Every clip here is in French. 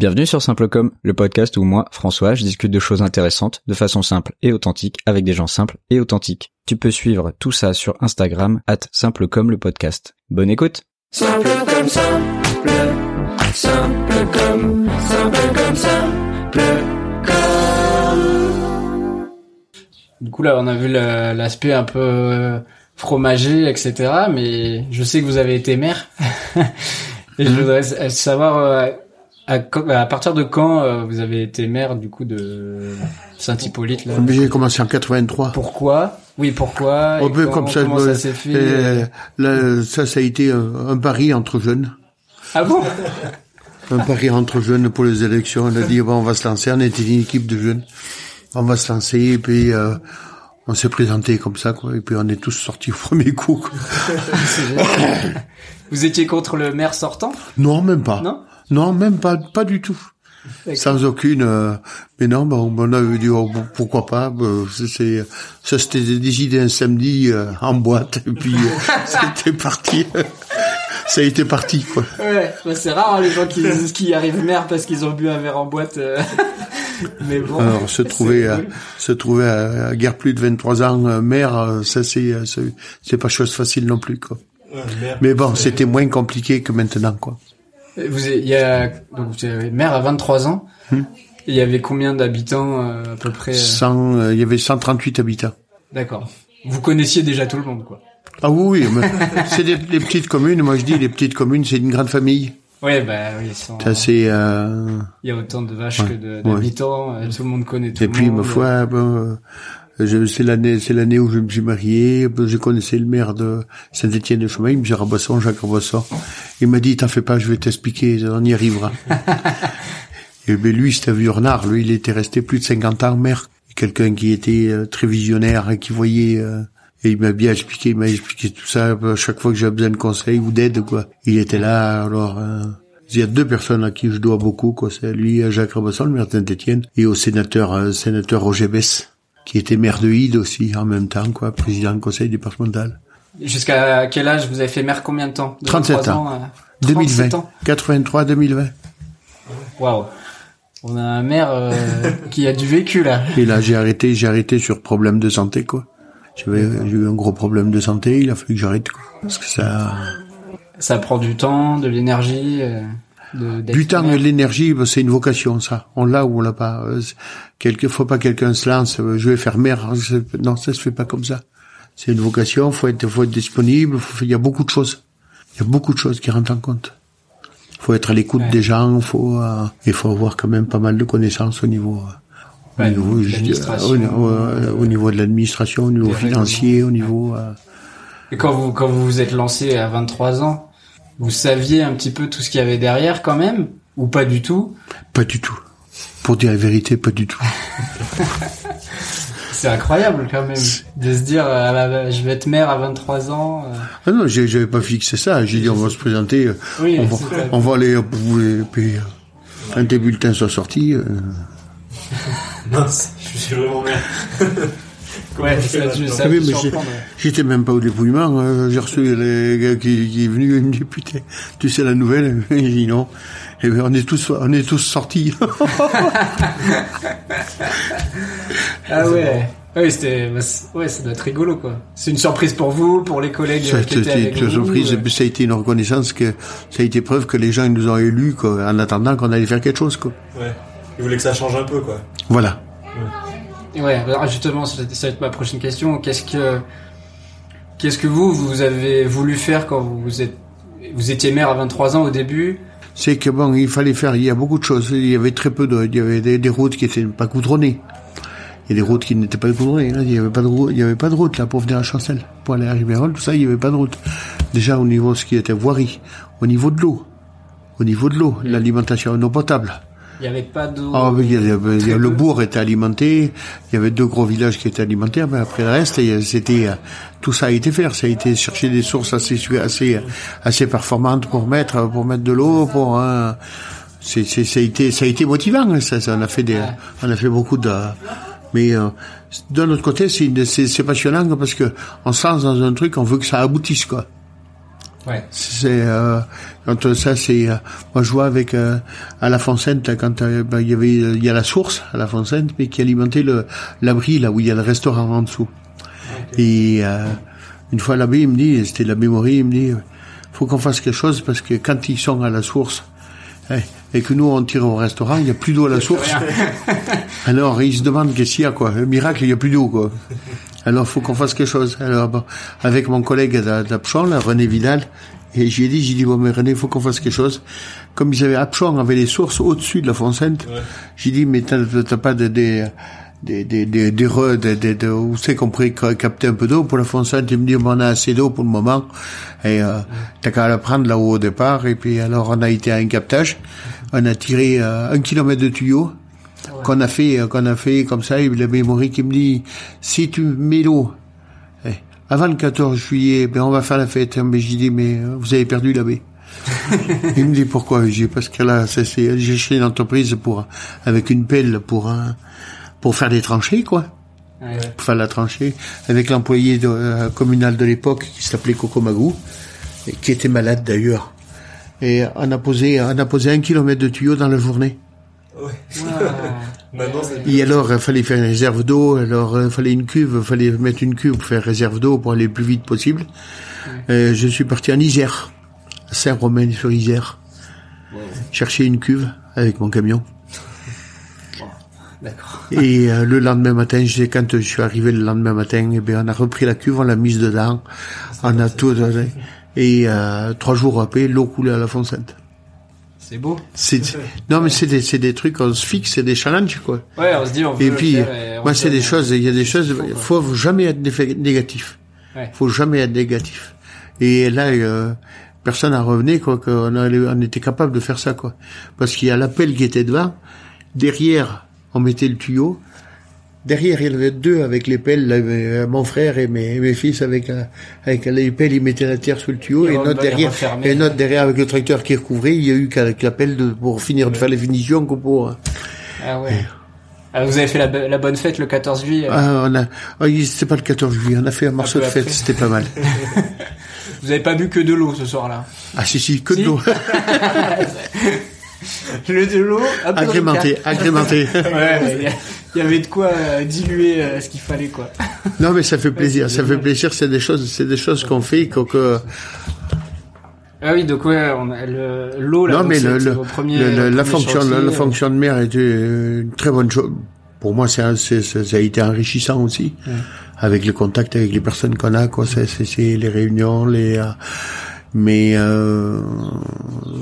Bienvenue sur Simplecom, le podcast où moi, François, je discute de choses intéressantes de façon simple et authentique avec des gens simples et authentiques. Tu peux suivre tout ça sur Instagram, at Simplecom le podcast. Bonne écoute Simple comme simple, simple comme, simple comme simple comme. Du coup, là, on a vu l'aspect un peu euh, fromager, etc. Mais je sais que vous avez été maire. Et je voudrais s- savoir euh, à, à partir de quand euh, vous avez été maire, du coup, de Saint-Hippolyte. là? J'ai commencé en 83. Pourquoi? Oui, pourquoi? Un Et peu comme ça. Ça s'est fait euh, là, ça, ça a été un, un pari entre jeunes. Ah bon? Un pari entre jeunes pour les élections. On a dit, bon, on va se lancer. On était une équipe de jeunes. On va se lancer. Et puis, euh, on s'est présenté comme ça, quoi. Et puis, on est tous sortis au premier coup. quoi. Vous étiez contre le maire sortant? Non, même pas. Non? Non, même pas, pas du tout. Sans aucune. euh, mais non, bon, on avait dit oh, pourquoi pas. euh, c'est- c'est ça, c'était décidé un samedi euh, en boîte. Et puis euh, c'était parti. ça a été parti, quoi. Ouais, bah, c'est rare hein, les gens qui, qui arrivent maire parce qu'ils ont bu un verre en boîte. euh. Mais bon. Alors, se trouver, à, cool. se trouver à, à guère plus de 23 ans euh, maire, euh, ça c'est, euh, c'est c'est pas chose facile non plus, quoi. Mais bon, c'était moins compliqué que maintenant, quoi. Vous, il y a, donc vous avez maire à 23 ans. Hmm. Il y avait combien d'habitants euh, à peu près euh, 100, euh, il y avait 138 habitants. D'accord. Vous connaissiez déjà tout le monde, quoi. Ah oui, oui, c'est des, des petites communes. Moi, je dis, les petites communes, c'est une grande famille. Ouais, bah oui, sans- C'est assez. Euh... il y a autant de vaches Ouais, que de- d'habitants. euh, Tout le monde connaît tout Et le puis, monde. ma foi, bon, euh, je- c'est l'année, c'est l'année où je me suis marié. Je connaissais le maire de Saint-Étienne de Chaumagne, M. Rabasson, Jacques Rabasson. Il m'a dit, t'en fais pas, je vais t'expliquer, on y arrivera. Et ben, lui, c'était un vieux renard. Lui, il était resté plus de 50 ans maire. Quelqu'un qui était euh, très visionnaire et qui voyait, euh, et il m'a bien expliqué, il m'a expliqué tout ça. À chaque fois que j'avais besoin de conseils ou d'aide, quoi. Il était là, alors, euh, il y a deux personnes à qui je dois beaucoup, quoi. C'est lui, euh, Jacques Rabasson, le maire de Saint-Étienne, et au sénateur, euh, sénateur Roger Bess, qui était maire de Hide aussi, en même temps, quoi, président du conseil départemental. Jusqu'à quel âge vous avez fait maire combien de temps? De 37 23 ans. à 2020. 37 ans 83, 2020. Waouh. On a un maire euh, qui a du vécu, là. Et là, j'ai arrêté, j'ai arrêté sur problème de santé, quoi. J'avais, j'ai eu un gros problème de santé, il a fallu que j'arrête, quoi. Parce que ça, Ça prend du temps, de l'énergie. euh, du temps et de l'énergie, ben, c'est une vocation, ça. On l'a ou on l'a pas. Euh, c'est- Quelque, faut pas que quelqu'un se lance, euh, je vais faire. C'est- Non, ça se fait pas comme ça. C'est une vocation, faut être, faut être disponible, faut, il y a beaucoup de choses. Il y a beaucoup de choses qui rentrent en compte. Faut être à l'écoute Ouais. des gens, faut, euh, il faut avoir quand même pas mal de connaissances au niveau, euh, Ouais, au niveau, je au, euh, au niveau de l'administration, au niveau financier, au niveau, euh, Et quand vous, quand vous vous êtes lancé à 23 ans, vous saviez un petit peu tout ce qu'il y avait derrière quand même Ou pas du tout? Pas du tout. Pour dire la vérité, pas du tout. C'est incroyable quand même de se dire euh, ah bah, je vais être maire à 23 ans. euh. Ah non, j'avais pas fixé ça. J'ai dit, on va se présenter, euh, Oui, on, va, on va aller, euh, et puis, quand tes bulletins sont sortis, euh, Mince, je suis vraiment bien. Ouais, ouais. j'étais même pas au dépouillement. euh, J'ai reçu les gars qui, qui est venu, il me dit, putain, tu sais la nouvelle? J'ai dit non. Et bien, on est tous, on est tous sortis. Ah ouais. Ah oui, c'était, bah, c'est- ouais, ça doit être rigolo quoi. C'est une surprise pour vous, pour les collègues ça a qui étaient été avec une vous. surprise, et puis ça a été une reconnaissance que, ça a été preuve que les gens ils nous ont élus, quoi, en attendant qu'on allait faire quelque chose, quoi. Ouais. Il voulait que ça change un peu, quoi. Voilà. Ouais, alors justement, ça va être ma prochaine question. Qu'est-ce que, qu'est-ce que vous, vous avez voulu faire quand vous êtes, vous étiez maire à 23 ans au début? C'est que bon, il fallait faire, il y a beaucoup de choses. Il y avait très peu de, il y avait des, des routes qui étaient pas goudronnées. Il y a des routes qui n'étaient pas goudronnées. Là, il y avait pas de route, il y avait pas de route, là, pour venir à Chancel. Pour aller à Ribérol, tout ça, il y avait pas de route. Déjà, au niveau de ce qui était voirie, au niveau de l'eau, au niveau de l'eau, l'alimentation en eau potable. Il n'y avait pas d'eau. Ah, il y il y le bourg était alimenté, il y avait deux gros villages qui étaient alimentaires, mais après le reste, c'était tout ça a été fait. Ça a été chercher des sources assez assez assez performantes pour mettre pour mettre de l'eau, pour hein, c'est c'est ça a été ça a été motivant. Ça, ça on a fait des on a fait beaucoup de mais euh, d'un autre côté, c'est c'est passionnant parce que on se lance dans un truc, on veut que ça aboutisse quoi. Ouais. C'est euh, quand euh, ça c'est euh, moi je vois avec euh, à la Fontaine quand euh, ben, il y avait il y a la source à la Fontaine mais qui alimentait le l'abri là où il y a le restaurant en dessous. Et euh, une fois l'abbé il me dit c'était l'abbé Maury il me dit faut qu'on fasse quelque chose parce que quand ils sont à la source hein, et que nous on tire au restaurant il y a plus d'eau à la source. Alors ils se demandent qu'est-ce qu'il y a quoi. Le miracle il y a plus d'eau quoi. Alors, faut qu'on fasse quelque chose. Alors, bon, avec mon collègue d'Apchon, René Vidal, et j'ai dit, j'ai dit, bon, mais René, faut qu'on fasse quelque chose. Comme ils avaient, Apchon avait les sources au-dessus de la Fontaine, j'ai dit, mais t'as pas de, des, des, des, des, des, re- des, des, des- où c'est qu'on pourrait ca- capter un peu d'eau pour la Fontaine? Il me dit, bon, on a assez d'eau pour le moment. Et, euh, t'as qu'à la prendre là-haut au départ. Et puis, alors, on a été à un captage. On a tiré euh, un kilomètre de tuyau qu'on a fait, euh, qu'on a fait comme ça, et la mémoire qui me dit, si tu mets l'eau, eh, avant le 14 juillet, ben on va faire la fête. Mais j'ai dit, mais euh, vous avez perdu l'abbé. Il me dit pourquoi? J'ai dit parce que là, ça, c'est, j'ai acheté une entreprise pour avec une pelle pour euh, pour faire des tranchées quoi, Ouais. pour faire la tranchée avec l'employé euh, communal de l'époque qui s'appelait Coco Magou, et qui était malade d'ailleurs. Et on a posé on a posé un kilomètre de tuyau dans la journée. Ouais. Maintenant, Et alors, il fallait faire une réserve d'eau, alors il fallait une cuve, il fallait mettre une cuve pour faire réserve d'eau pour aller le plus vite possible. Euh, je suis parti en Isère, à Saint-Romain-sur-Isère, chercher une cuve avec mon camion. Et euh, le lendemain matin, je sais, quand je suis arrivé le lendemain matin, eh bien, on a repris la cuve, on l'a mise dedans, on a tout donné. Et euh, trois jours après, l'eau coulait à la Fontaine. C'est beau. C'est, non, mais c'est des, c'est des trucs, on se fixe, c'est des challenges, quoi. Ouais, on se dit, on veut Et le puis, faire et on moi, c'est des choses, il y a des choses, faut, faut jamais être négatif. Ouais. Faut jamais être négatif. Et là, euh, personne n'a revenu, quoi, qu'on on était capable de faire ça, quoi. Parce qu'il y a l'appel qui était devant, derrière, on mettait le tuyau, derrière, il y en avait deux avec les pelles, là, euh, mon frère et mes, mes fils avec, avec les pelles, ils mettaient la terre sous le tuyau, Et et notre derrière, et notre derrière avec le tracteur qui recouvrait, il y a eu qu'avec la pelle de, pour finir de faire les finitions, que pour, Ah ouais. Ah, vous avez fait la, la bonne fête le 14 juillet. Ah, on a, ah, il- c'était pas le 14 juillet, on a fait un morceau de fête, c'était pas mal. Vous avez pas bu que de l'eau ce soir-là? Ah, si, si, que de l'eau. Le de l'eau, agrémenté, agrémenté. Ouais, il y avait de quoi euh, diluer euh, ce qu'il fallait quoi. Non, mais ça fait plaisir, ça fait plaisir, c'est des choses, c'est des choses qu'on fait, qu'on, que, Ah oui, donc ouais, on a le- l'eau là. non, mais le, le- le- le- la fonction, chantiers, la, la euh, fonction de maire était une très bonne chose. Pour moi, c'est, un- c'est, c'est- ça a été enrichissant aussi. Avec le contact avec les personnes qu'on a, quoi, c'est, c'est, c'est les réunions, les, euh, mais, euh,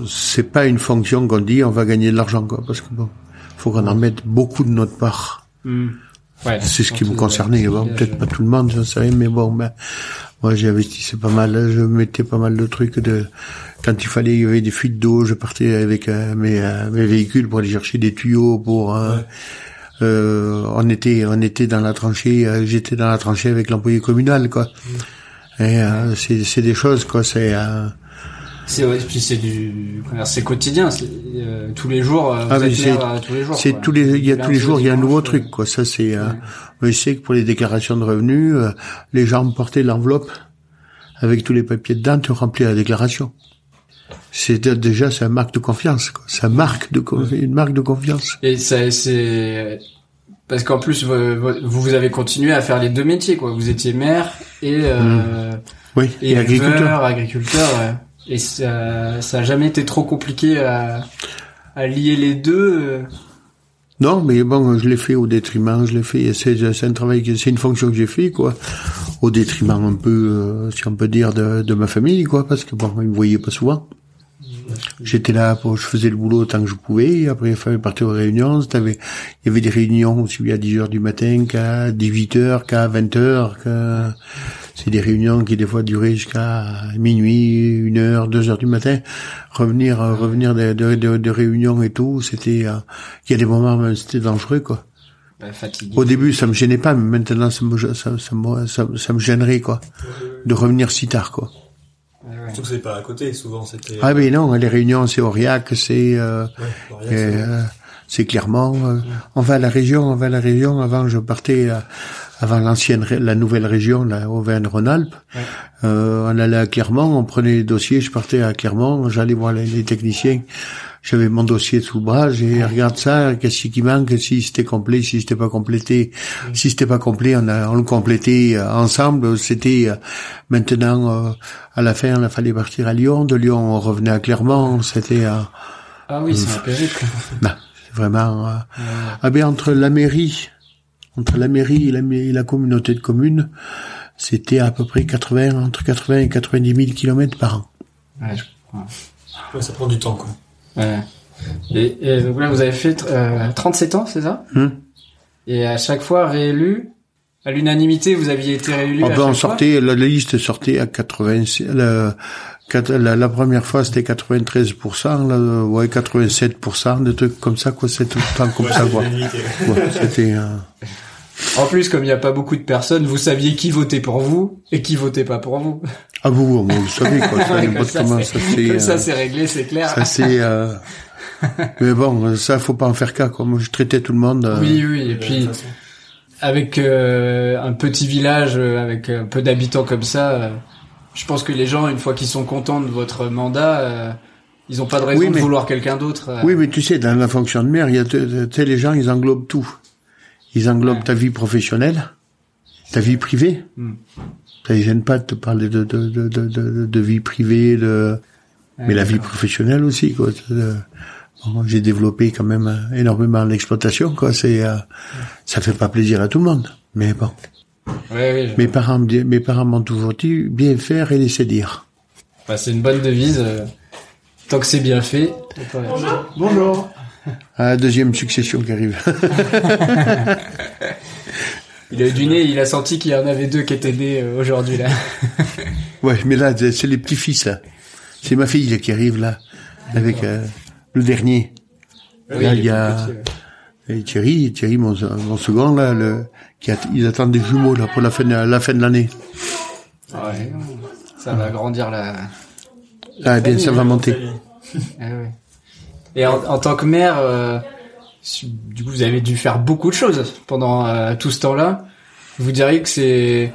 c'est pas une fonction qu'on dit, on va gagner de l'argent, quoi, parce que bon, faut qu'on en mette beaucoup de notre part. hmm. Ouais, C'est ce qui me concernait. Bon, peut-être pas tout le monde, j'en sais rien, mais bon, ben, moi j'ai investi pas mal, je mettais pas mal de trucs de, quand il fallait, il y avait des fuites d'eau, je partais avec euh, mes, euh, mes véhicules pour aller chercher des tuyaux pour, euh, euh, on était, on était dans la tranchée, euh, j'étais dans la tranchée avec l'employé communal, quoi. Mm. Et euh, c'est, c'est des choses, quoi, c'est, euh, C'est ouais, puis c'est du, c'est quotidien, euh, tous les jours. euh, Ah, c'est- euh, tous les jours. C'est tous les, il y a tous les jours, il y a un nouveau euh, truc, quoi. Ça, c'est, euh, Ouais. je sais que pour les déclarations de revenus, euh, les gens portaient l'enveloppe avec tous les papiers dedans, tu remplis la déclaration. C'est déjà, c'est un marque de confiance, quoi. C'est un marque de, une marque de confiance. Et ça, c'est parce qu'en plus vous, vous avez continué à faire les deux métiers quoi. Vous étiez maire et euh, Oui. et, Et, agriculteur. agriculteur. ouais. Et ça, ça a jamais été trop compliqué à, à lier les deux. euh. Non, mais bon, je l'ai fait au détriment, je l'ai fait, c'est, un travail, que- c'est une fonction que j'ai fait, quoi. Au détriment un peu, euh, si on peut dire, de, de ma famille, quoi, parce que bon, ils me voyaient pas souvent. J'étais là pour, je faisais le boulot tant que je pouvais, et après il fallait partir aux réunions, il y avait des réunions aussi à 10 heures du matin, qu'à 18 heures, qu'à 20 heures, qu'à, c'est des réunions qui des fois duraient jusqu'à minuit, une heure, deux heures du matin. Revenir, revenir de, de, de, de réunions et tout, c'était, euh, il y a des moments même c'était dangereux, quoi. Bah, fatigué. Au début, ça me gênait pas, mais maintenant, ça me, ça, ça, ça me gênerait, quoi. De revenir si tard, quoi. Surtout que c'est pas à côté, souvent c'était. Ah, mais non, les réunions, c'est Aurillac, c'est, euh, Ouais, Mauriac, c'est- euh, clairement, euh, on va à la région, on va à la région. Avant, je partais, euh, avant l'ancienne, la nouvelle région, la Auvergne-Rhône-Alpes. Ouais. Euh, on allait à Clermont, on prenait les dossiers, je partais à Clermont, j'allais voir les, les techniciens. J'avais mon dossier sous le bras, j'ai regarde ça, qu'est-ce qui manque, si c'était complet, si c'était pas complété. Si c'était pas complet, on, a, on le complétait euh, ensemble. C'était euh, maintenant, euh, à la fin, il fallait partir à Lyon. De Lyon, on revenait à Clermont. C'était euh, Ah oui, c'est un périple. vraiment... euh, ah ben, entre la mairie, entre la mairie et la, et la communauté de communes, c'était à peu près 80, entre 80 et 90 000 kilomètres par an. Ouais, je crois. Ouais, ça prend du temps, quoi. Ouais. Et, et donc là, vous avez fait euh, 37 ans, c'est ça Hum. Et à chaque fois réélu, à l'unanimité, vous aviez été réélu Ah à ben, chaque on fois sortait, la, la liste sortait à 80, la, la, la première fois c'était 93%, là, ouais, 87%, des trucs comme ça, quoi, c'est tout le temps comme Ouais, ça, quoi. Ouais, c'était, euh, En plus, comme il n'y a pas beaucoup de personnes, vous saviez qui votait pour vous et qui votait pas pour vous. ah vous, vous le savez, quoi, ça, comme ça, comment, c'est- ça c'est, comme euh, ça, c'est réglé, c'est clair. ça c'est, euh, mais bon, ça faut pas en faire cas, quoi. Moi, je traitais tout le monde. euh, Oui, oui, et puis avec euh, un petit village, euh, avec un peu d'habitants comme ça, euh, je pense que les gens, une fois qu'ils sont contents de votre mandat, euh, ils ont pas de raison Oui, de vouloir quelqu'un d'autre. Oui, mais tu sais, dans la fonction de maire, il y a, tu tu sais, les gens, ils englobent tout. Ils englobent ta vie professionnelle, ta vie privée. Hmm. Ça les gêne pas de te parler de, de, de, de, de, de vie privée, de, mais la vie professionnelle aussi, quoi. Euh, bon, J'ai développé quand même euh, énormément l'exploitation, quoi. C'est, euh, ça fait pas plaisir à tout le monde. Mais bon. Ouais, oui, je- Mes parents, mes parents m'ont toujours dit bien faire et laisser dire. bah, c'est une bonne devise. euh, tant que c'est bien fait. Bonjour. Ah, deuxième succession qui arrive. Il a eu du nez, il a senti qu'il y en avait deux qui étaient nés euh, aujourd'hui là. Ouais, mais là, c'est les petits-fils, là. C'est ma fille là, qui arrive, là, avec euh, le dernier. Là, il y a Thierry, Thierry, mon, mon second, là, le, qui a, ils attendent des jumeaux, là, pour la fin de, la fin de l'année. Ouais, ça va agrandir la. Ah, bien, ça va monter. Ah ouais. Et en, en tant que maire, euh, du coup, vous avez dû faire beaucoup de choses pendant euh, tout ce temps-là. Vous diriez que c'est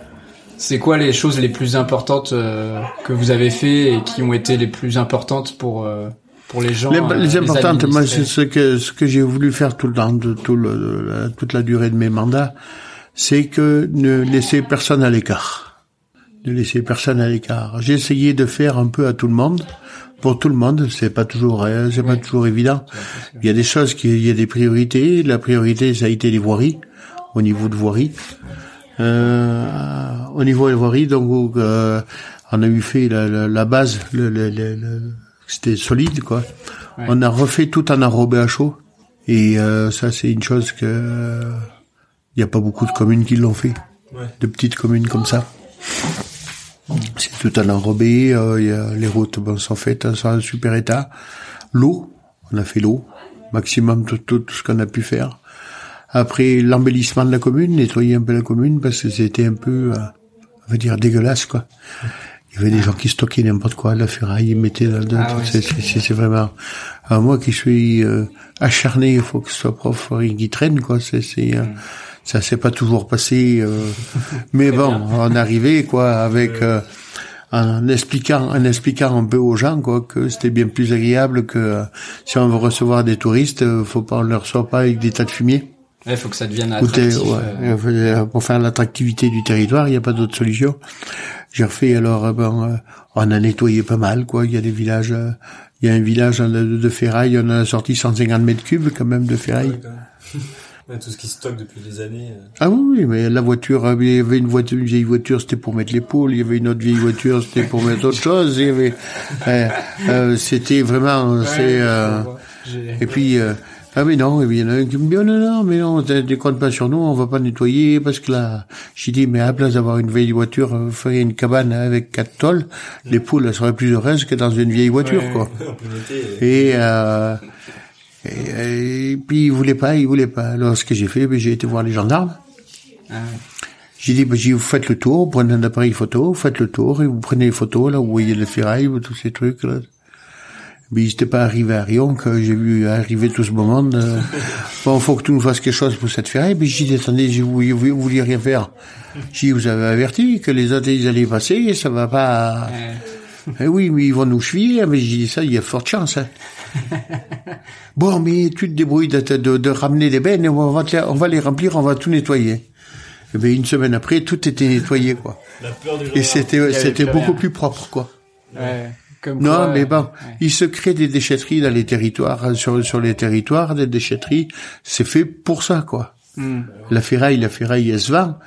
c'est quoi les choses les plus importantes euh, que vous avez fait et qui ont été les plus importantes pour euh, pour les gens Les, euh, les importantes, moi, c'est ce que, ce que j'ai voulu faire tout le temps, de, tout le, toute la durée de mes mandats, c'est que ne laisser personne à l'écart. Ne laisser personne à l'écart. J'ai essayé de faire un peu à tout le monde. Pour tout le monde, c'est pas toujours, euh, c'est pas toujours évident. Il y a des choses qui, il y a des priorités. La priorité, ça a été les voiries, au niveau de voirie. Euh, au niveau des voiries, donc, euh, on a eu fait la, la, la base, le, le, le- le- c'était solide, quoi. On a refait tout en enrobé à chaud. Et euh, ça, c'est une chose que il n'y a pas beaucoup de communes qui l'ont fait, Ouais. de petites communes comme ça. C'est tout en enrobé. euh, il y a, les routes bon, sont faites, sont en super état. L'eau, on a fait l'eau, maximum tout, tout, tout ce qu'on a pu faire. Après l'embellissement de la commune, nettoyer un peu la commune parce que c'était un peu, euh, on va dire, dégueulasse quoi. Il y avait des gens qui stockaient n'importe quoi, la ferraille, ils mettaient dans dedans. Ah ouais, c'est, c'est, c'est- c'est vraiment. Alors moi qui suis euh, acharné, il faut que ce soit propre, rien qui traîne quoi. C'est, c'est, euh, ça s'est pas toujours passé, euh, mais bon, on arrivait quoi avec. euh, en expliquant, en expliquant un peu aux gens quoi que c'était bien plus agréable que euh, si on veut recevoir des touristes, euh, faut pas on leur reçoit pas avec des tas de fumier. Il faut que ça devienne attractif. ouais, euh, euh, pour faire l'attractivité du territoire, il n'y a pas d'autre solution. J'ai refait alors, euh, bon, euh, on a nettoyé pas mal, quoi. Il y a des villages, euh, il y a un village de, de ferraille, on a sorti 150 mètres cubes quand même de ferraille. Tout ce qui stocke depuis des années. euh, Ah oui, oui, mais la voiture, euh, il y avait une voiture, une vieille voiture, c'était pour mettre les poules. Il y avait une autre vieille voiture, c'était pour mettre autre chose. Il y avait, euh, euh, c'était vraiment, ouais, c'est. euh, et puis, euh, ah mais non, il y en a un qui me dit, oh non, non, mais non, tu comptes pas sur nous, on va pas nettoyer, parce que là, j'ai dit, mais à la place d'avoir une vieille voiture, ferait une cabane avec quatre tôles, les poules elles seraient plus heureuses que dans une vieille voiture, Ouais. quoi. Et, euh, et, et puis il voulait pas, il voulait pas. Alors ce que j'ai fait, ben, j'ai été voir les gendarmes. Ah. J'ai dit, ben, vous faites le tour, vous prenez un appareil photo, faites le tour, et vous prenez les photos, là, où vous voyez les ferrailles, tous ces trucs, là. Mais ils n'étaient pas arrivés à Rion que j'ai vu arriver tout ce moment. Euh, bon, faut que tu nous fasses quelque chose pour cette ferraille. Mais j'ai dit, attendez, vous, vous, vous vouliez rien faire. J'ai dit, vous avez averti que les autres, ils allaient passer, ça va pas... Eh oui, mais ils vont nous cheviller. Mais j'ai dit ça, il y a forte chance. Hein. bon, mais tu te débrouilles de, de, de ramener les bennes et on va, te- on va les remplir, on va tout nettoyer. Et bien, une semaine après, tout était nettoyé, quoi. La peur du Et c'était, c'était beaucoup rien. plus propre, quoi. Ouais. Comme Non, quoi, mais bon, ouais. il se crée des déchetteries dans les territoires, euh, sur, sur les territoires, des déchetteries. C'est fait pour ça, quoi. Hmm. La ferraille, la ferraille, elle se vend.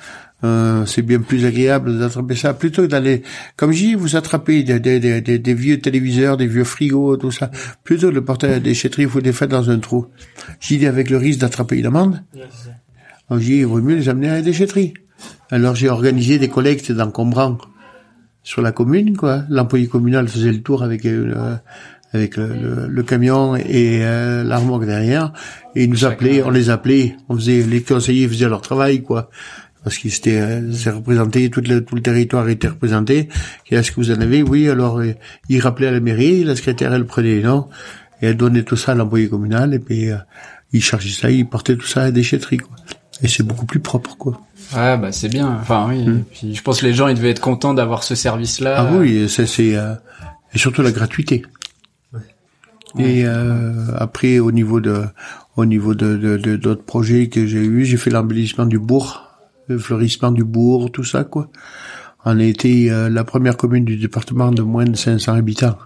Euh, c'est bien plus agréable d'attraper ça plutôt que d'aller, comme je dis, vous attrapez des, des, des, des- vieux téléviseurs, des vieux frigos, tout ça. Plutôt que de le porter à la déchetterie, vous les faites dans un trou. J'y dis avec le risque d'attraper une amende. Alors, j'ai dit, il vaut mieux les amener à la déchetterie. Alors j'ai organisé des collectes d'encombrants sur la commune, quoi. L'employé communal faisait le tour avec euh, avec le, le- le camion et euh, la remorque derrière, et ils nous appelaient, on les appelait, on faisait les conseillers faisaient leur travail, quoi. Parce étaient euh, c'est représenté, tout le, tout le territoire était représenté. Et est-ce que vous en avez? Oui, alors euh, ils rappelaient à la mairie, la secrétaire elle prenait noms et elle donnait tout ça à l'employé communal et puis euh, ils chargeaient ça, ils portaient tout ça à la déchetterie, quoi. Et c'est beaucoup plus propre, quoi. Ouais, bah c'est bien. Enfin oui. Et Puis je pense que les gens ils devaient être contents d'avoir ce service-là. Hmm. Ah oui, ça c'est euh, et surtout la gratuité. Et euh, après au niveau de au niveau de de- de- d'autres projets que j'ai eu, j'ai fait l'embellissement du bourg, le fleurissement du bourg, tout ça quoi. On a été euh, la première commune du département de moins de 500 habitants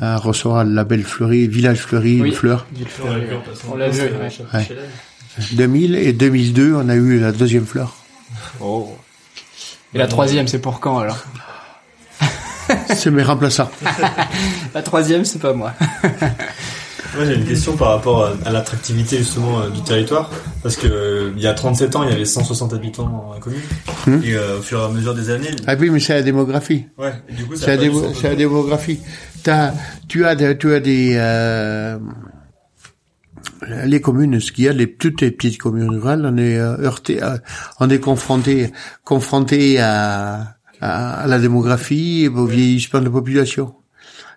à recevoir le label fleuri, village fleuri, Oui. une fleur. On l'a vu en passant. On l'a vu, C'était ouais. chez- Ouais. chez elle. 2000 et 2002, on a eu la deuxième fleur. Oh. Et la troisième, c'est pour quand alors? C'est mes remplaçants. La troisième, c'est pas moi. Moi, j'ai une question par rapport à, à l'attractivité justement euh, du territoire, parce que euh, il y a 37 ans, il y avait 160 habitants dans la commune, Hmm. et euh, au fur et à mesure des années, Ah oui, mais c'est la démographie. ouais, et du coup, C'est a la, démo- la démographie. T'as, tu as, des- tu as des euh, les communes, ce qu'il y a, les toutes les petites communes rurales, on est euh, heurté, on est confronté, confronté à, à, à la démographie et au vieillissement de la population.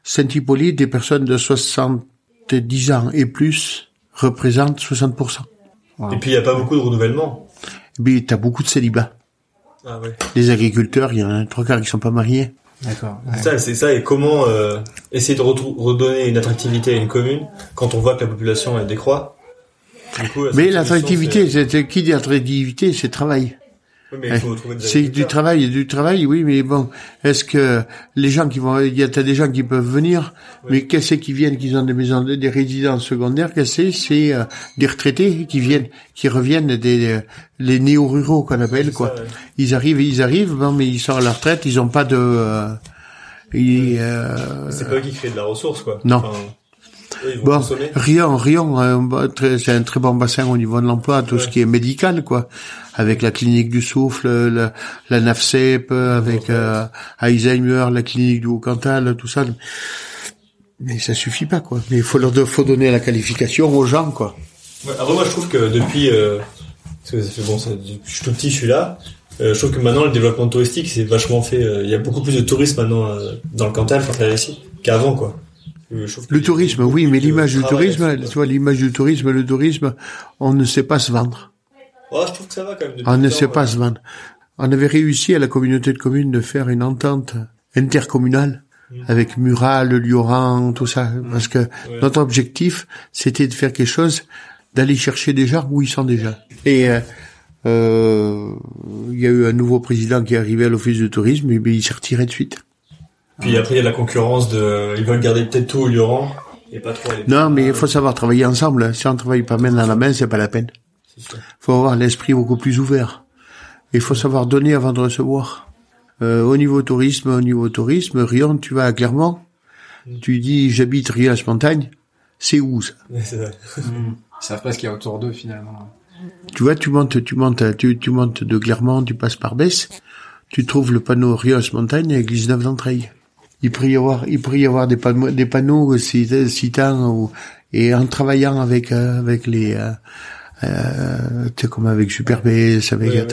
Saint-Hippolyte, des personnes de 70 ans et plus représentent 60%. Et puis il y a pas beaucoup de renouvellement. Mais t'as beaucoup de célibats. Ah ouais. Les agriculteurs, il y en a un trois quarts qui sont pas mariés. D'accord. C'est ça, c'est ça. Et comment euh, essayer de redonner une attractivité à une commune quand on voit que la population elle décroît? Du coup, la Mais l'attractivité, c'est- c'est, qui dit attractivité, c'est travail. Oui, des C'est du travail, du travail, oui, mais bon, est-ce que les gens qui vont, il y a des gens qui peuvent venir, mais qu'est-ce qui viennent, qui ont des maisons, des résidences secondaires, qu'est-ce que c'est, c'est euh, des retraités qui viennent, qui reviennent des les néo-ruraux qu'on appelle quoi. ça, ouais. Ils arrivent, ils arrivent, bon, mais ils sont à la retraite, ils ont pas de, euh, euh, C'est pas eux qui créent de la ressource, quoi. Non. Enfin, Bon. Rion, Rion, euh, c'est un très bon bassin au niveau de l'emploi, tout ce qui est médical, quoi. Avec la clinique du souffle, la, la NAFCEP, avec euh, Alzheimer, la clinique du Haut-Cantal, tout ça. Mais ça suffit pas, quoi. Mais il faut leur faut donner la qualification aux gens, quoi. Ouais, après, moi, je trouve que depuis, euh, parce que ça fait bon, ça, je suis tout petit, je suis là. Euh, je trouve que maintenant, le développement touristique, c'est vachement fait. euh, Il y a beaucoup plus de tourisme maintenant euh, dans le Cantal, quand ici, qu'avant, quoi. Euh, Le tourisme, oui, mais de l'image du tourisme, tu vois, l'image du tourisme, le tourisme, on ne sait pas se vendre. quoi. Ouais, je trouve que ça va quand même. depuis On ne le sait pas se vendre. On avait réussi à la communauté de communes de faire une entente intercommunale avec Mural, Lioran, tout ça, parce que notre objectif, c'était de faire quelque chose, d'aller chercher des gens où ils sont déjà. Et euh, euh, il y a eu un nouveau président qui est arrivé à l'office du tourisme, et bien, il s'est retiré de suite. Puis après, il y a la concurrence de, ils veulent garder peut-être tout au Lioran, et pas trop. Non, mais il faut savoir travailler ensemble. Si on travaille pas main dans la main, c'est pas la peine. C'est ça. faut avoir l'esprit beaucoup plus ouvert. Il faut savoir donner avant de recevoir. Euh, au niveau tourisme, au niveau tourisme, Rion, tu vas à Clermont, tu dis j'habite Rion-Montagne, c'est où ça c'est vrai. Ils savent pas ce qu'il y a autour d'eux finalement. Tu vois, tu montes, tu montes, tu, tu montes de Clermont, tu passes par Besse, tu trouves le panneau Rion-Montagne avec 19 d'entrailles. Il pourrait y avoir, il pourrait y avoir des panneaux, des panneaux cit- citant ou- et en travaillant avec euh, avec les, euh, euh, tu sais comme avec Super Besse, avec, Ouais,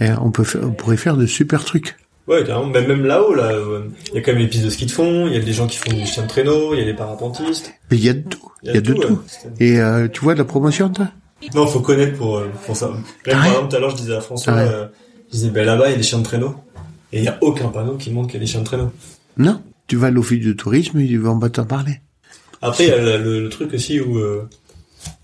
ouais. On peut faire, on pourrait faire de super trucs. Ouais, carrément. Même, même là-haut, là, euh, il y a quand même les pistes de ski de fond, il y a des gens qui font du chien de traîneau, il y a les parapentistes. Mais il y a de tout. Il y a de tout. Et euh, tu vois la promotion, toi? Non, faut connaître pour, euh, pour ça. Même Ah par exemple, tout à l'heure, je disais à François, euh, je disais, ben là-bas, il y a des chiens de traîneau. Et il y a aucun panneau qui montre qu'il y a des chiens de traîneau. Non. Tu vas à l'office du tourisme, ils vont pas t'en parler. Après, il y a le, le- truc aussi où, euh,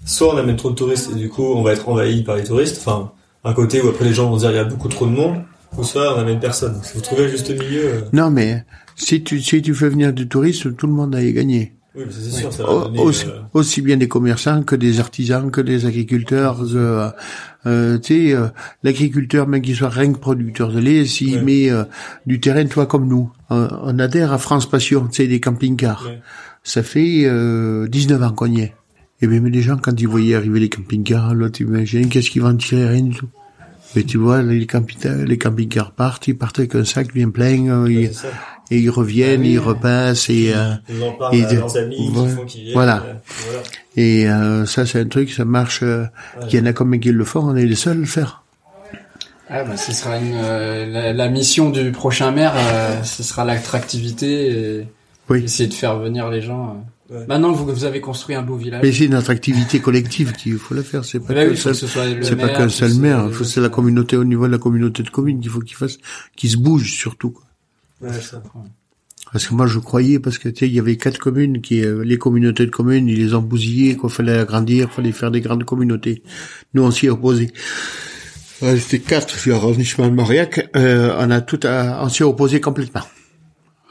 soit on amène trop de touristes et du coup, on va être envahi par les touristes. Enfin, un côté où après les gens vont dire, il y a beaucoup trop de monde. Ou soit on amène personne. Si vous trouvez le juste milieu, euh, Non, mais si tu, si tu fais venir du tourisme, tout le monde a y gagné. Oui, mais sûr, ça va donner, aussi, euh, aussi bien des commerçants que des artisans, que des agriculteurs. euh, euh, tu sais, euh, l'agriculteur, même qu'il soit rien que producteur de lait, s'il Ouais. met euh, du terrain, toi comme nous, on adhère à France Passion, tu sais, des camping-cars. Ouais. Ça fait euh, 19 ans qu'on y est. Et même les gens, quand ils voyaient arriver les camping-cars, là, tu imagines, qu'est-ce qu'ils vont tirer Rien du tout. Mais tu vois, les, camping- les camping-cars partent, ils partent avec un sac bien plein, euh, ouais, ils- et ils reviennent, Ah oui. ils repassent, et... euh, Ils en parlent Et à de- leurs amis Ouais. qui font qu'ils viennent. Voilà. voilà. Et euh, ça, c'est un truc, ça marche. euh, Ouais. Il y en a combien qui le font On est les seuls à le faire. Ah bah ce sera une, euh, la, la mission du prochain maire, euh, ce sera l'attractivité et Oui. essayer de faire venir les gens. Ouais. Maintenant que vous, vous avez construit un beau village, Mais c'est une attractivité collective qu'il faut la faire. C'est pas qu'un oui, seul, le c'est pas qu'un seul maire. Il faut c'est la communauté au niveau de la communauté de communes qu'il faut qu'il fasse, qu'il se bouge surtout. quoi. Ouais, ça. Parce que moi, je croyais parce que tu sais, il y avait quatre communes qui, euh, les communautés de communes, ils les ont bousillées, qu'il fallait agrandir, fallait faire des grandes communautés. Nous, on s'y est opposé. Euh, C'était quatre sur l'arrondissement de Mauriac. Euh, on a tout, à, on s'y est opposé complètement.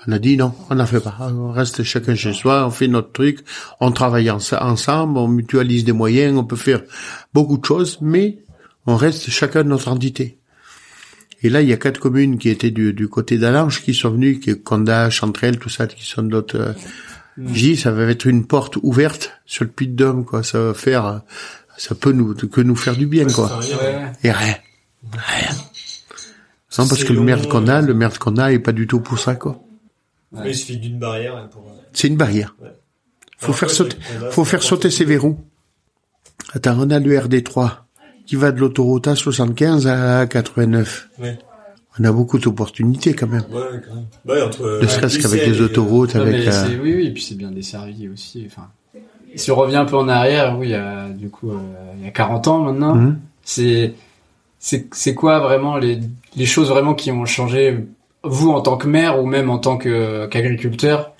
On a dit non, on n'en fait pas. On reste chacun chez soi, on fait notre truc, on travaille ense- ensemble, on mutualise des moyens, on peut faire beaucoup de choses, mais on reste chacun notre entité. Et là, il y a quatre communes qui étaient du, du côté d'Alange qui sont venues, qui Conda, Chantrelle, tout ça, qui sont d'autres. Euh, J'ai dit, ça va être une porte ouverte sur le Puy de Dôme, quoi. Ça va faire, euh, ça peut nous que nous faire du bien, Ouais, quoi. rien. Et rien, rien. Non, parce que le maire long, qu'on a, le maire qu'on a est pas du tout pour ça, quoi. Mais il suffit d'une barrière pour. C'est une barrière. Ouais. Faut Alors, faire ouais, sauter, on a- faut faire sauter ces verrous. Attends, on a le RD3 qui va de l'autoroute A75 à A89. Ouais. On a beaucoup d'opportunités quand même. Ouais, quand même. Bah, ouais, entre, Ne serait-ce qu'avec les autoroutes, Non, avec. euh, oui, oui, et puis c'est bien desservi aussi. Enfin, si on revient un peu en arrière, oui, il y a, du coup, euh, il y a 40 ans maintenant. Mhm. C'est, c'est, c'est quoi vraiment les, les choses vraiment qui ont changé, vous en tant que maire ou même en tant qu'agriculteur,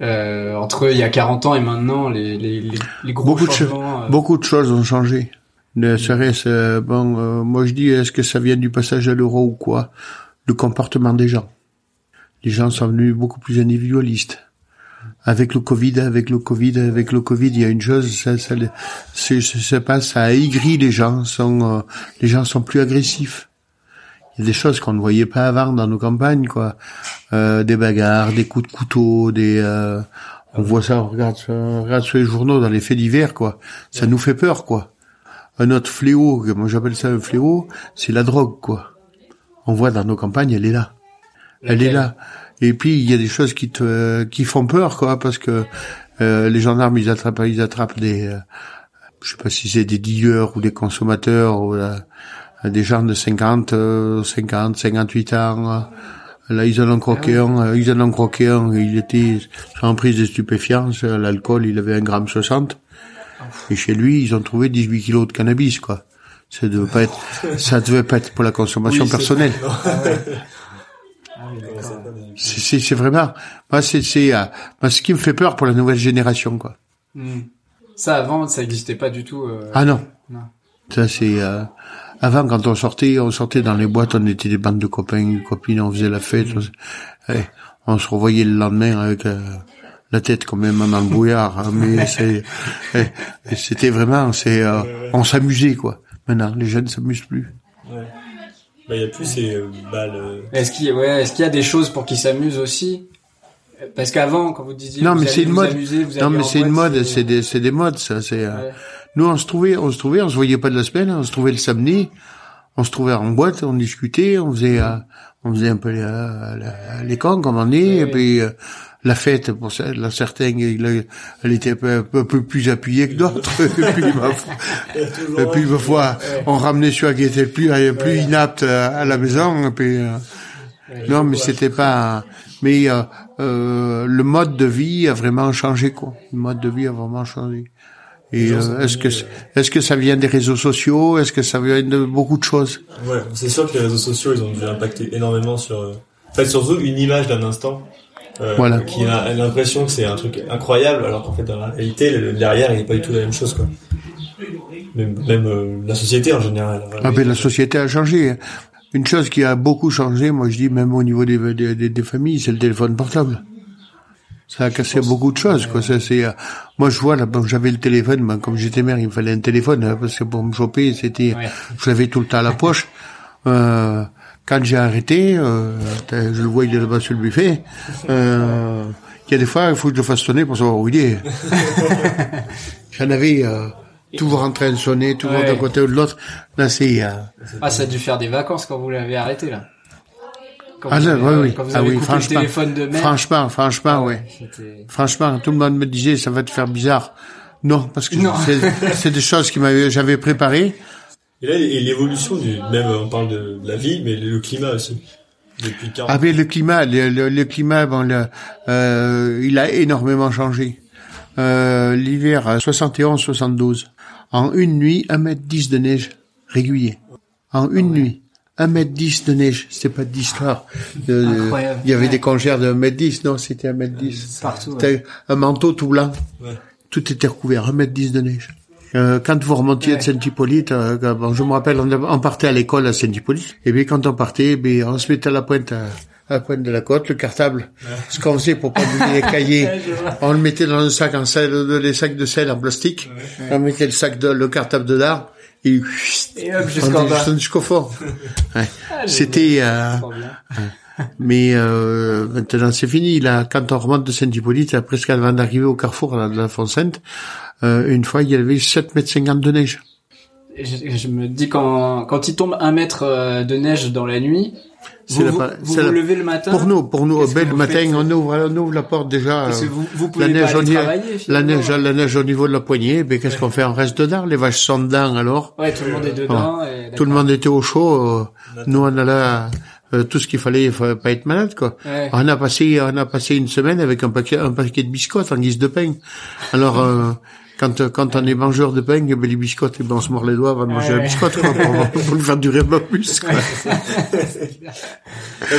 euh, entre il y a 40 ans et maintenant, les, les, les, les gros Beaucoup de euh, Beaucoup de choses ont changé. Ne serait-ce, euh, bon, euh, moi je dis, est-ce que ça vient du passage à l'euro ou quoi? Le comportement des gens. Les gens sont venus beaucoup plus individualistes. Avec le Covid, avec le Covid, avec le Covid, il y a une chose, ça, ça, ça, se passe, ça a aigri les gens, sont, euh, les gens sont plus agressifs. Il y a des choses qu'on ne voyait pas avant dans nos campagnes, quoi. Euh, des bagarres, des coups de couteau, des, euh, on voit ça, on regarde, on regarde sur les journaux, dans les faits divers, quoi. Ça nous fait peur, quoi. Un autre fléau, que moi j'appelle ça un fléau, c'est la drogue, quoi. On voit dans nos campagnes, elle est là. Elle est là. Et puis il y a des choses qui te, qui font peur, quoi, parce que euh, les gendarmes ils attrapent, ils attrapent des, euh, je sais pas si c'est des dealers ou des consommateurs ou euh, des gens de 50, euh, 50, 58 ans. euh, Là, ils en ont croqué un, euh, ils en ont croqué un, il était en prise de stupéfiants, euh, l'alcool, il avait un gramme 60. Et chez lui, ils ont trouvé 18 kilos de cannabis, quoi. Ça devait pas être, ça devait pas être pour la consommation Oui, c'est- personnelle. ah d'accord. C'est, vraiment, moi, c'est, c'est, euh, moi, ce qui me fait peur pour la nouvelle génération, quoi. Hmm. Ça avant, ça n'existait pas du tout. euh, Ah non. Non. Ça, c'est, euh, avant, quand on sortait, on sortait dans les boîtes, on était des bandes de copains, copines, on faisait la fête, on, se- eh, on se revoyait le lendemain avec, euh, la tête quand même le brouillard, hein, mais c'est, eh, c'était vraiment, c'est, euh, on s'amusait, quoi. Maintenant, les jeunes s'amusent plus. Ouais. Bah, il y a plus ces, euh, le, Est-ce qu'il y, a- ouais, est-ce qu'il y a des choses pour qu'ils s'amusent aussi? Parce qu'avant, quand vous disiez Non, vous mais c'est une vous mode. amuser, vous Non, mais en c'est une mode, c'est des, c'est des modes, ça, c'est, euh, Ouais. Nous, on se trouvait, on se trouvait, on se voyait pas de la semaine, on se trouvait le samedi, on se trouvait en boîte, on discutait, on faisait, euh, on faisait un peu les, euh, la- les cons, comme on est, et puis euh, la fête, pour ça, la certaine, elle était un peu, un plus appuyée que d'autres, et puis, ma foi, et puis, ma foi, on ramenait celui qui était le plus, euh, plus inapte à, à la maison, et puis, euh, Non, mais c'était pas. Mais euh, euh, le mode de vie a vraiment changé, quoi. Le mode de vie a vraiment changé. Et euh, est-ce que est-ce que ça vient des réseaux sociaux? Est-ce que ça vient de beaucoup de choses? Ouais, c'est sûr que les réseaux sociaux, ils ont dû impacter énormément sur. euh, En fait, surtout une image d'un instant. euh, Voilà. Qui a l'impression que c'est un truc incroyable, alors qu'en fait, dans la réalité, le, derrière, il n'est pas du tout la même chose, quoi. Même, même euh, la société en général. Ah ben la société a changé. hein. Une chose qui a beaucoup changé, moi je dis même au niveau des- des familles, c'est le téléphone portable. Ça a cassé beaucoup de choses, quoi. Ça, c'est, euh, moi je vois là, bon, j'avais le téléphone, ben, comme j'étais maire, il me fallait un téléphone hein, parce que pour me choper, c'était, Ouais. je l'avais tout le temps à la poche. Euh, quand j'ai arrêté, euh, je le vois, il est là-bas sur le buffet. Euh, il y a des fois, il faut que je le fasse sonner pour savoir où il est. J'en avais euh, toujours en train de sonner, toujours Ouais. d'un côté ou de l'autre. Là, c'est euh, Ah, ça a dû faire des vacances quand vous l'avez arrêté, là. Quand Ah vous avez, oui, oui. Quand vous Ah avez oui, coupé le franchement. téléphone de mère. franchement, franchement, ouais. C'était- Franchement, tout le monde me disait ça va te faire bizarre. Non, parce que c'est c'est des choses qui m'avaient j'avais préparées. Et là, et l'évolution du, même, on parle de, la vie, mais le climat aussi. Depuis 40 Ah mais le climat, le, le- le climat, bon, le, euh, il a énormément changé. Euh, L'hiver, 71-72. En une nuit, 1 mètre 10 de neige régulier. En une nuit. 1 mètre 10 de neige, c'était pas d'histoire. Euh. Il y avait Ouais. des congères de 1 mètre 10, non, c'était 1 mètre 10. Partout, ouais. C'était un manteau tout blanc. Ouais. Tout était recouvert, 1 mètre 10 de neige. Euh, quand vous remontiez de Saint-Hippolyte, euh, bon, je me rappelle, on, on partait à l'école à Saint-Hippolyte, et bien quand on partait, eh bien, on se mettait à la pointe, à, à la pointe de la côte, le cartable. Ce qu'on faisait pour pas oublier les cahiers, on le mettait dans un sac en sel, de- les sacs de sel en plastique. On mettait le sac de, le cartable dedans, et, Et hop, jusqu'en bas. jusqu'au. Ouais. Ah, C'était, euh, mais euh, maintenant c'est fini. Là, quand on remonte de Saint-Hippolyte, presque avant d'arriver au carrefour là, de la Fontaine, euh, une fois il y avait 7 mètres 50 de neige. Je, je me dis quand quand il tombe un mètre euh, de neige dans la nuit, vous la vous, vous, la- levez le matin. Pour nous, pour nous, ben, vous matin, on ouvre, on ouvre la porte déjà. Parce que vous la pouvez neige, travailler. la neige, la neige au niveau de la poignée. Ben qu'est-ce qu'on fait On reste dedans. Les vaches sont dedans alors. Ouais, tout le monde est dedans. et Tout le monde était au chaud. euh, nous on a là euh, tout ce qu'il fallait, il fallait pas être malade quoi. Ouais. On a passé, on a passé une semaine avec un paquet, un paquet de biscottes en guise de pain. Alors, euh, quand, quand on est mangeur de pain, ben, les biscottes, ben, on se mord les doigts avant de manger Ouais. la biscotte, quoi, pour, pour le faire durer un peu plus, quoi. Ouais,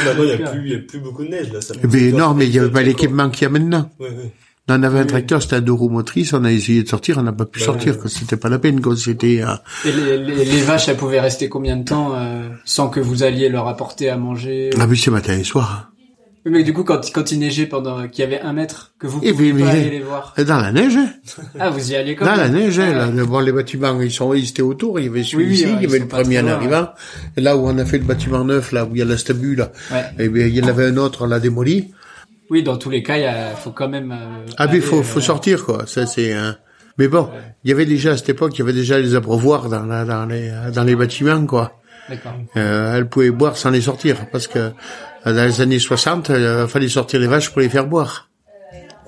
maintenant, il y a plus, il y a plus beaucoup de neige, là. Ça ben, non, mais il y avait pas l'équipement qu'il y a maintenant. Ouais, ouais. On avait un tracteur, c'était à deux roues motrices, on a essayé de sortir, on n'a pas pu Bah, sortir, ouais. quoi. C'était pas la peine, quoi. C'était, euh, Et les, les, les vaches, elles pouvaient rester combien de temps euh, sans que vous alliez leur apporter à manger? Ah oui, c'est matin et soir. Mais du coup, quand, quand il neigeait pendant qu'il y avait un mètre, que vous Eh pouviez pas mais- aller les voir. Et Dans la neige, hein. Ah, vous y alliez quand Dans la neige, hein, Ah, là, ouais. bon, les bâtiments, ils sont, ils étaient autour, il y avait celui Oui, oui, il y avait le premier en loin, arrivant. Et là où on a fait le bâtiment neuf, là où il y a la stabule, là, Ouais. eh bien, il y en avait un autre, on l'a démoli. Oui, dans tous les cas, il y a, faut quand même. euh, Ah, mais faut, faut euh, sortir, quoi. Ça, c'est. Mais bon, il y avait déjà, à cette époque, il y avait déjà les abreuvoirs dans, la- dans les, dans les bâtiments, quoi. Euh, elles pouvaient boire sans les sortir, parce que, euh, dans les années 60, euh, il fallait sortir les vaches pour les faire boire.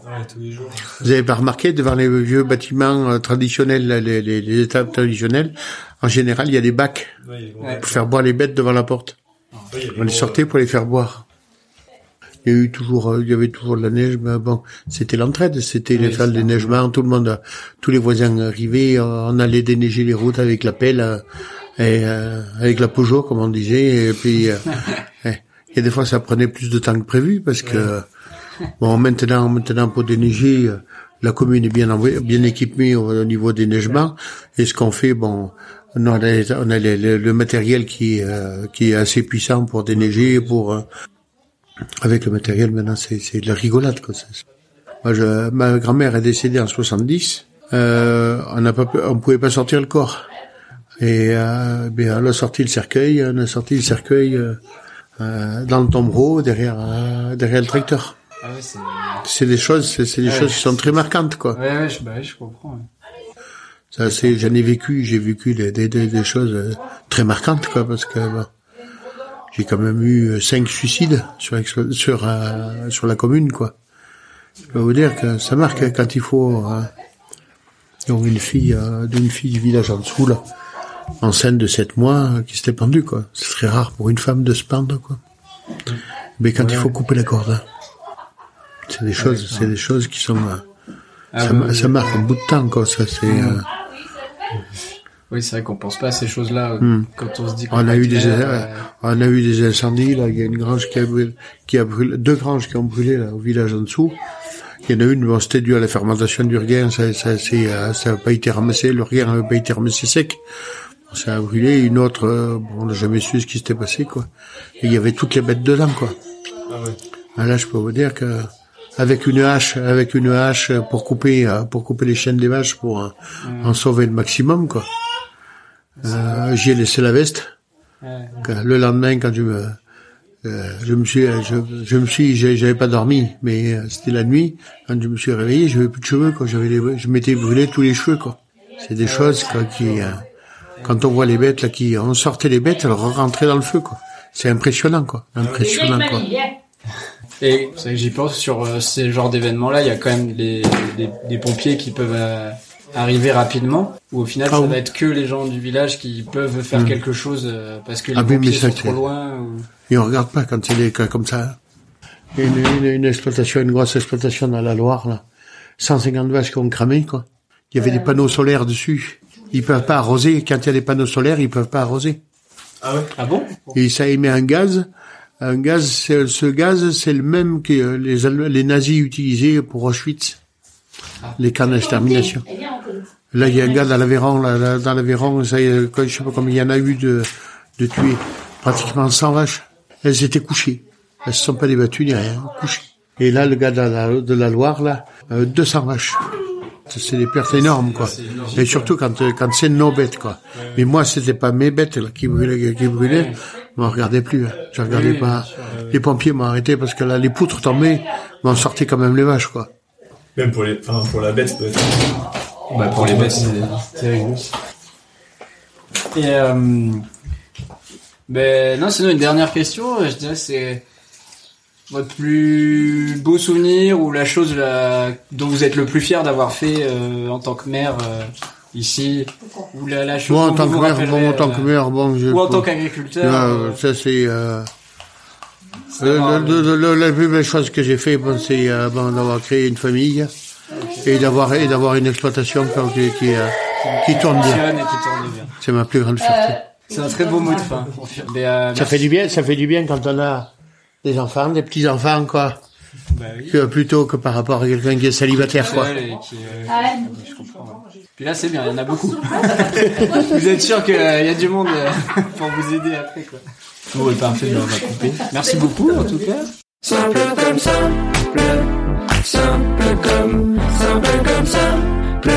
Ouais, tous les jours. Vous avez pas remarqué, devant les vieux bâtiments euh, traditionnels, les, les, les étables traditionnelles, en général, il y a des bacs Ouais, Ouais. pour faire boire les bêtes devant la porte. On les sortait pour les faire boire. Il y a eu toujours, il y avait toujours de la neige, mais bon, c'était l'entraide, c'était Oui, les salles c'est déneigement, tout le monde, tous les voisins arrivaient, on allait déneiger les routes avec la pelle, et, euh, avec la Peugeot, comme on disait, et puis, euh, eh, et des fois ça prenait plus de temps que prévu, parce que, bon, maintenant, maintenant pour déneiger, euh, la commune est bien, bien équipée au, au niveau des neigements, et ce qu'on fait, bon, on a, on a le, le matériel qui, euh, qui est assez puissant pour déneiger, pour, euh, avec le matériel, maintenant, c'est, c'est de la rigolade, quoi. Moi, je, ma grand-mère est décédée en 70. Euh, on n'a pas, on pouvait pas sortir le corps. Et euh, bien, on a sorti le cercueil, on a sorti le cercueil euh, euh, dans le tombereau derrière, euh, derrière le tracteur. Ah ouais, c'est. C'est des choses, c'est, c'est des Ouais. choses qui sont très marquantes, quoi. Ouais, ouais, je, bah, je comprends. ouais. Ça, c'est, j'en ai vécu, j'ai vécu des, des, des, des choses euh, très marquantes, quoi, parce que bon, j'ai quand même eu euh, cinq suicides sur sur euh, sur la commune, quoi. Je peux vous dire que ça marque hein, quand il faut. Euh, donc une fille, euh, d'une fille du village en dessous là, enceinte de sept mois, euh, qui s'était pendue, quoi. C'est très rare pour une femme de se pendre, quoi. Mais quand il faut couper la corde, hein. c'est des choses, c'est des choses qui sont, euh, Ah, ça, oui, marque un bout de temps, quoi. Ça, c'est, euh, Oui, c'est vrai qu'on pense pas à ces choses-là euh, Hmm. quand on se dit qu'on on a eu des, euh, on a eu des incendies, là. Il y a une grange qui a brûlé, qui a brûlé, deux granges qui ont brûlé, là, au village en dessous. Il y en a une, bon, c'était dû à la fermentation du regain, ça, ça, c'est, ça n'a pas été ramassé, le regain n'avait pas été ramassé sec. Ça a brûlé, une autre, euh, bon, on n'a jamais su ce qui s'était passé, quoi. Et il y avait toutes les bêtes dedans, quoi. Ah ouais. Ah, là, je peux vous dire que avec une hache, avec une hache pour couper, euh, pour couper les chaînes des vaches, pour euh, en sauver le maximum, quoi. Euh, J'y ai laissé la veste. ouais. Le lendemain, quand je me, euh, je me suis, je, je me suis, j'avais pas dormi, mais c'était la nuit. Quand je me suis réveillé, j'avais plus de cheveux, quoi. J'avais je m'étais brûlé tous les cheveux, quoi. C'est des choses quoi, qui, euh, quand on voit les bêtes là, qui, on sortait les bêtes, elles rentraient dans le feu, quoi. C'est impressionnant, quoi. Impressionnant, quoi. Et c'est vrai que j'y pense sur euh, ces genres d'événements-là, il y a quand même des, des, des pompiers qui peuvent euh, arriver rapidement, ou au final Ah ça oui. va être que les gens du village qui peuvent faire quelque chose euh, parce que les Ah oui, mais pompiers ça, sont trop loin. Ou... Et on regarde pas quand c'est des cas comme ça. Il Une, une, une exploitation, une grosse exploitation dans la Loire, là. 150 vaches qui ont cramé, quoi. Il y avait des panneaux solaires dessus. Ils peuvent pas arroser. Quand il y a des panneaux solaires, ils peuvent pas arroser. Ah ouais? Ah bon? Et ça émet un gaz. Un gaz, ce gaz, c'est le même que euh, les, nazis utilisaient pour Auschwitz. Les camps d'extermination. Là, il y a un gars dans l'Aveyron, là, là, dans l'Aveyron, ça, y est, quoi, je sais pas combien il y en a eu de, de tués. Pratiquement 100 vaches. Elles étaient couchées. Elles se sont pas débattues ni rien, couchées. Et là, le gars de la, de la Loire, là, euh, 200 vaches. C'est des pertes énormes, quoi. Et surtout quand, quand c'est nos bêtes, quoi. Mais moi, c'était pas mes bêtes, là, qui brûlaient, qui brûlaient. Je m'en regardais plus, hein. Je regardais Oui, pas. Les pompiers m'ont arrêté parce que là, les poutres tombaient, mais on sortait quand même les vaches, quoi. Même pour les, enfin, pour la bête, ça doit être. Bah pour les bêtes, c'est c'est rigolo. Et euh, ben non, sinon une dernière question, je dirais c'est votre plus beau souvenir ou la chose la- dont vous êtes le plus fier d'avoir fait euh, en tant que maire euh, ici ou la, la chose Moi, en tant vous que maire, bon, en tant que maire, bon, je... ou en tant qu'agriculteur. Là, euh, ça c'est euh, c'est le, avoir- le- le- le- la plus belle chose que j'ai fait, bon, c'est euh, bon, d'avoir créé une famille et d'avoir et d'avoir une exploitation qui qui, euh, qui tourne bien. fonctionne et qui tourne bien. C'est ma plus grande fierté. C'est un très beau mot de fin. Mais, euh, Ça fait du bien, ça fait du bien quand on a des enfants, des petits enfants, quoi, bah oui. que plutôt que par rapport à quelqu'un qui est célibataire, quoi. et qui, euh, je comprends. ouais. Puis là, c'est bien, il y en a beaucoup. vous êtes sûr qu'il y a du monde euh, pour vous aider après, quoi. Bon, parfait, on va couper. Merci beaucoup, en tout cas. Simple comme simple, simple comme, simple comme simple,